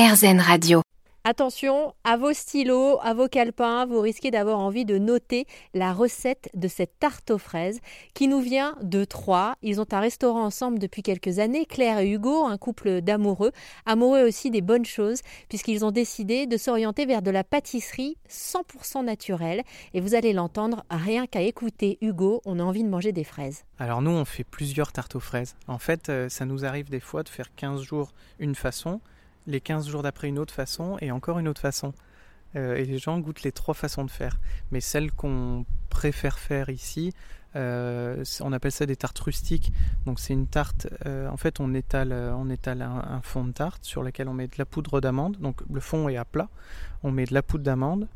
RZN Radio. Attention à vos stylos, à vos calepins, vous risquez d'avoir envie de noter la recette de cette tarte aux fraises qui nous vient de Troyes. Ils ont un restaurant ensemble depuis quelques années, Claire et Hugo, un couple d'amoureux, amoureux aussi des bonnes choses, puisqu'ils ont décidé de s'orienter vers de la pâtisserie 100% naturelle. Et vous allez l'entendre, rien qu'à écouter Hugo, on a envie de manger des fraises. Alors nous, on fait plusieurs tartes aux fraises. En fait, euh, ça nous arrive des fois de faire 15 jours une façon les 15 jours d'après une autre façon et encore une autre façon. Euh, et les gens goûtent les trois façons de faire. Mais celle qu'on préfère faire ici, euh, on appelle ça des tartes rustiques. Donc c'est une tarte, euh, en fait on étale, on étale un, fond de tarte sur lequel on met de la poudre d'amande. Donc le fond est à plat. On met de la poudre d'amande.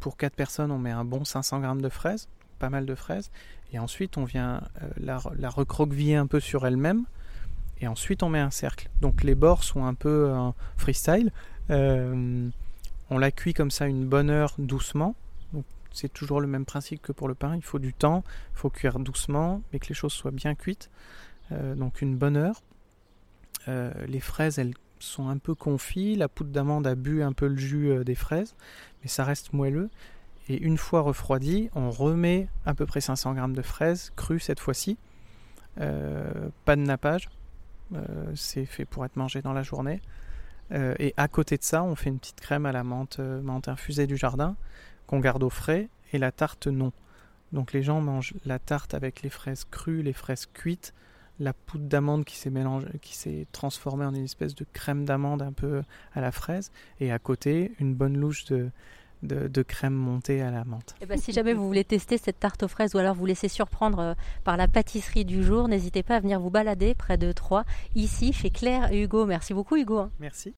pour 4 personnes on met un bon 500 g de fraises, pas mal de fraises. Et ensuite on vient la, la recroqueviller un peu sur elle-même ensuite on met un cercle. Donc les bords sont un peu freestyle. Euh, on la cuit comme ça une bonne heure doucement. C'est toujours le même principe que pour le pain. Il faut du temps, il faut cuire doucement, mais que les choses soient bien cuites. Euh, donc une bonne heure. Euh, les fraises, elles sont un peu confites. La poudre d'amande a bu un peu le jus des fraises, mais ça reste moelleux. Et une fois refroidi, on remet à peu près 500 g de fraises crues cette fois-ci. pas de nappage, c'est fait pour être mangé dans la journée. Euh, et à côté de ça, on fait une petite crème à la menthe, euh, menthe infusée du jardin qu'on garde au frais et la tarte non. Donc les gens mangent la tarte avec les fraises crues, les fraises cuites, la poudre d'amande qui s'est mélangée, qui s'est transformée en une espèce de crème d'amande un peu à la fraise, et à côté une bonne louche de, de, crème montée à la menthe. Et eh ben, si jamais vous voulez tester cette tarte aux fraises ou alors vous laisser surprendre euh, par la pâtisserie du jour, n'hésitez pas à venir vous balader près de Troyes, ici chez Claire et Hugo. Merci beaucoup Hugo. Merci.